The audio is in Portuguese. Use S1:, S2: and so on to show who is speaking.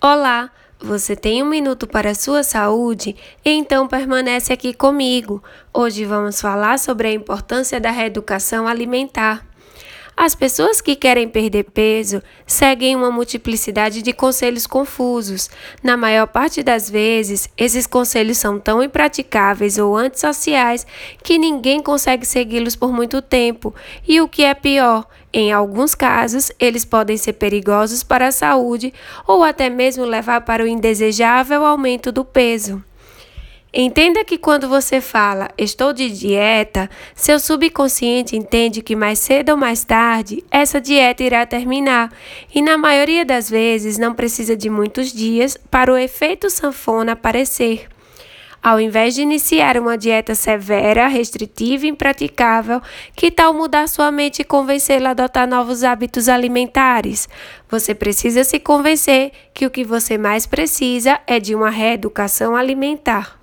S1: Olá, você tem um minuto para a sua saúde? Então permanece aqui comigo. Hoje vamos falar sobre a importância da reeducação alimentar. As pessoas que querem perder peso seguem uma multiplicidade de conselhos confusos. Na maior parte das vezes, esses conselhos são tão impraticáveis ou antissociais que ninguém consegue segui-los por muito tempo. E o que é pior, em alguns casos, eles podem ser perigosos para a saúde ou até mesmo levar para o indesejável aumento do peso. Entenda que quando você fala estou de dieta, seu subconsciente entende que mais cedo ou mais tarde essa dieta irá terminar e, na maioria das vezes, não precisa de muitos dias para o efeito sanfona aparecer. Ao invés de iniciar uma dieta severa, restritiva e impraticável, que tal mudar sua mente e convencê-la a adotar novos hábitos alimentares? Você precisa se convencer que o que você mais precisa é de uma reeducação alimentar.